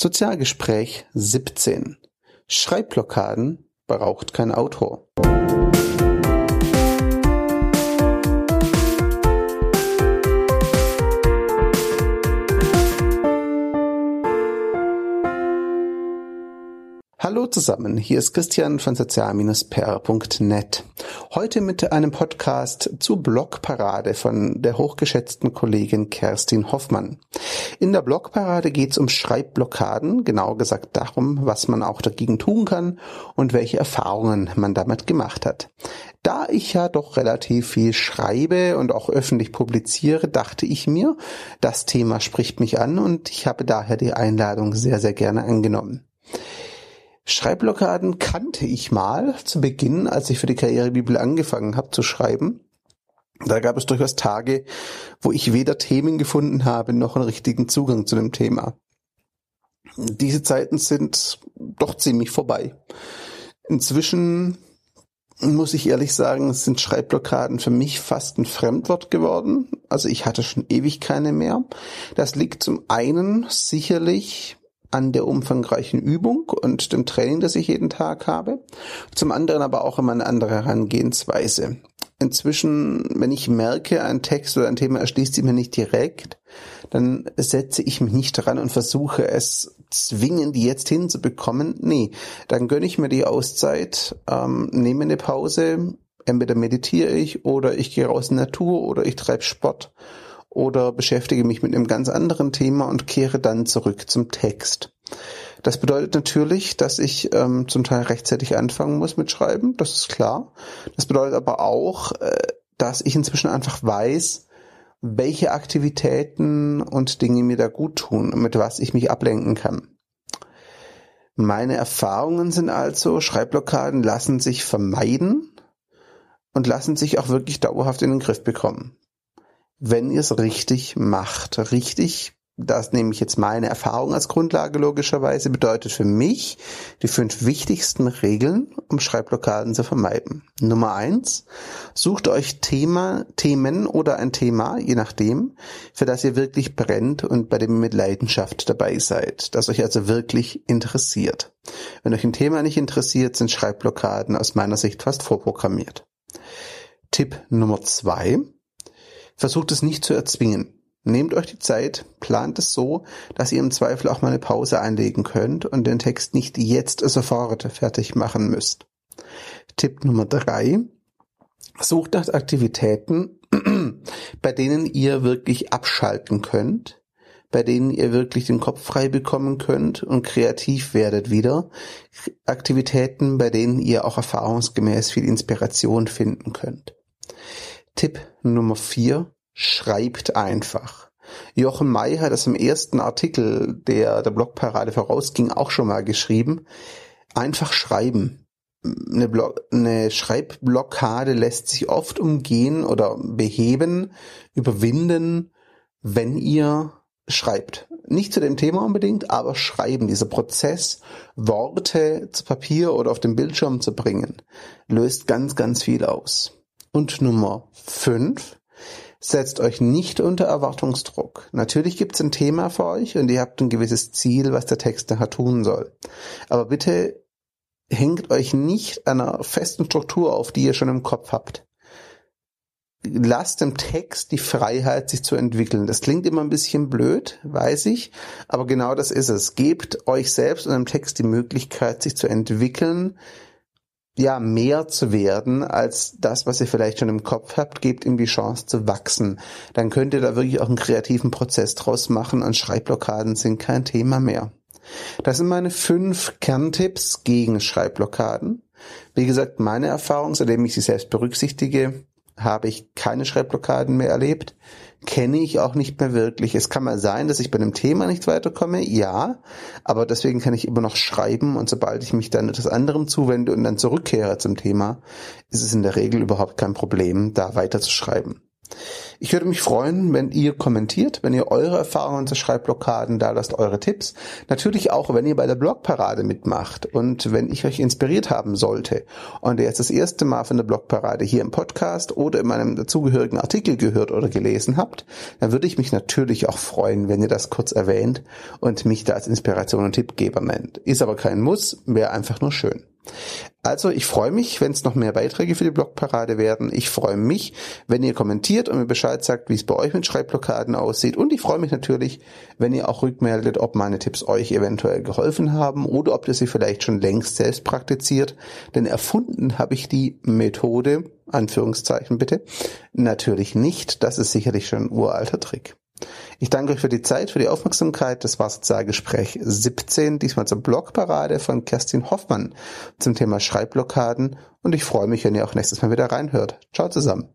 Sozialgespräch 17. Schreibblockaden braucht kein Autor. Hallo zusammen, hier ist Christian von sozial-per.net. Heute mit einem Podcast zu Blogparade von der hochgeschätzten Kollegin Kerstin Hoffmann. In der Blogparade geht es um Schreibblockaden, genau gesagt darum, was man auch dagegen tun kann und welche Erfahrungen man damit gemacht hat. Da ich ja doch relativ viel schreibe und auch öffentlich publiziere, dachte ich mir, das Thema spricht mich an und ich habe daher die Einladung sehr, sehr gerne angenommen. Schreibblockaden kannte ich mal zu Beginn, als ich für die Karrierebibel angefangen habe zu schreiben. Da gab es durchaus Tage, wo ich weder Themen gefunden habe noch einen richtigen Zugang zu dem Thema. Diese Zeiten sind doch ziemlich vorbei. Inzwischen muss ich ehrlich sagen, sind Schreibblockaden für mich fast ein Fremdwort geworden. Also ich hatte schon ewig keine mehr. Das liegt zum einen sicherlich an der umfangreichen Übung und dem Training, das ich jeden Tag habe. Zum anderen aber auch immer eine andere Herangehensweise. Inzwischen, wenn ich merke, ein Text oder ein Thema erschließt sich mir nicht direkt, dann setze ich mich nicht dran und versuche es zwingend jetzt hinzubekommen. Nee, dann gönne ich mir die Auszeit, ähm, nehme eine Pause, entweder meditiere ich oder ich gehe raus in die Natur oder ich treibe Sport oder beschäftige mich mit einem ganz anderen Thema und kehre dann zurück zum Text. Das bedeutet natürlich, dass ich ähm, zum Teil rechtzeitig anfangen muss mit Schreiben, das ist klar. Das bedeutet aber auch, äh, dass ich inzwischen einfach weiß, welche Aktivitäten und Dinge mir da gut tun und mit was ich mich ablenken kann. Meine Erfahrungen sind also, Schreibblockaden lassen sich vermeiden und lassen sich auch wirklich dauerhaft in den Griff bekommen wenn ihr es richtig macht. Richtig, das nehme ich jetzt meine Erfahrung als Grundlage logischerweise, bedeutet für mich die fünf wichtigsten Regeln, um Schreibblockaden zu vermeiden. Nummer eins, sucht euch Thema, Themen oder ein Thema, je nachdem, für das ihr wirklich brennt und bei dem ihr mit Leidenschaft dabei seid, das euch also wirklich interessiert. Wenn euch ein Thema nicht interessiert, sind Schreibblockaden aus meiner Sicht fast vorprogrammiert. Tipp Nummer zwei, Versucht es nicht zu erzwingen. Nehmt euch die Zeit, plant es so, dass ihr im Zweifel auch mal eine Pause einlegen könnt und den Text nicht jetzt sofort fertig machen müsst. Tipp Nummer drei. Sucht nach Aktivitäten, bei denen ihr wirklich abschalten könnt, bei denen ihr wirklich den Kopf frei bekommen könnt und kreativ werdet wieder. Aktivitäten, bei denen ihr auch erfahrungsgemäß viel Inspiration finden könnt. Tipp Nummer vier: Schreibt einfach. Jochen May hat es im ersten Artikel, der der Blogparade vorausging, auch schon mal geschrieben. Einfach schreiben. Eine, Blog eine Schreibblockade lässt sich oft umgehen oder beheben, überwinden, wenn ihr schreibt. Nicht zu dem Thema unbedingt, aber schreiben. Dieser Prozess, Worte zu Papier oder auf den Bildschirm zu bringen, löst ganz, ganz viel aus. Und Nummer fünf, setzt euch nicht unter Erwartungsdruck. Natürlich gibt's ein Thema für euch und ihr habt ein gewisses Ziel, was der Text nachher tun soll. Aber bitte hängt euch nicht einer festen Struktur auf, die ihr schon im Kopf habt. Lasst dem Text die Freiheit, sich zu entwickeln. Das klingt immer ein bisschen blöd, weiß ich, aber genau das ist es. Gebt euch selbst und dem Text die Möglichkeit, sich zu entwickeln, ja, mehr zu werden als das, was ihr vielleicht schon im Kopf habt, gebt ihm die Chance zu wachsen. Dann könnt ihr da wirklich auch einen kreativen Prozess draus machen und Schreibblockaden sind kein Thema mehr. Das sind meine fünf Kerntipps gegen Schreibblockaden. Wie gesagt, meine Erfahrung, seitdem ich sie selbst berücksichtige, habe ich keine Schreibblockaden mehr erlebt kenne ich auch nicht mehr wirklich. Es kann mal sein, dass ich bei einem Thema nicht weiterkomme, ja, aber deswegen kann ich immer noch schreiben und sobald ich mich dann etwas anderem zuwende und dann zurückkehre zum Thema, ist es in der Regel überhaupt kein Problem, da weiter zu schreiben. Ich würde mich freuen, wenn ihr kommentiert, wenn ihr eure Erfahrungen zu Schreibblockaden da lasst, eure Tipps. Natürlich auch, wenn ihr bei der Blogparade mitmacht und wenn ich euch inspiriert haben sollte und ihr jetzt das erste Mal von der Blogparade hier im Podcast oder in meinem dazugehörigen Artikel gehört oder gelesen habt, dann würde ich mich natürlich auch freuen, wenn ihr das kurz erwähnt und mich da als Inspiration und Tippgeber nennt. Ist aber kein Muss, wäre einfach nur schön. Also ich freue mich, wenn es noch mehr Beiträge für die Blogparade werden. Ich freue mich, wenn ihr kommentiert und mir Bescheid sagt, wie es bei euch mit Schreibblockaden aussieht. Und ich freue mich natürlich, wenn ihr auch rückmeldet, ob meine Tipps euch eventuell geholfen haben oder ob ihr sie vielleicht schon längst selbst praktiziert. Denn erfunden habe ich die Methode, Anführungszeichen bitte, natürlich nicht. Das ist sicherlich schon ein uralter Trick. Ich danke euch für die Zeit, für die Aufmerksamkeit. Das war Sozialgespräch 17, diesmal zur Blogparade von Kerstin Hoffmann zum Thema Schreibblockaden. Und ich freue mich, wenn ihr auch nächstes Mal wieder reinhört. Ciao zusammen.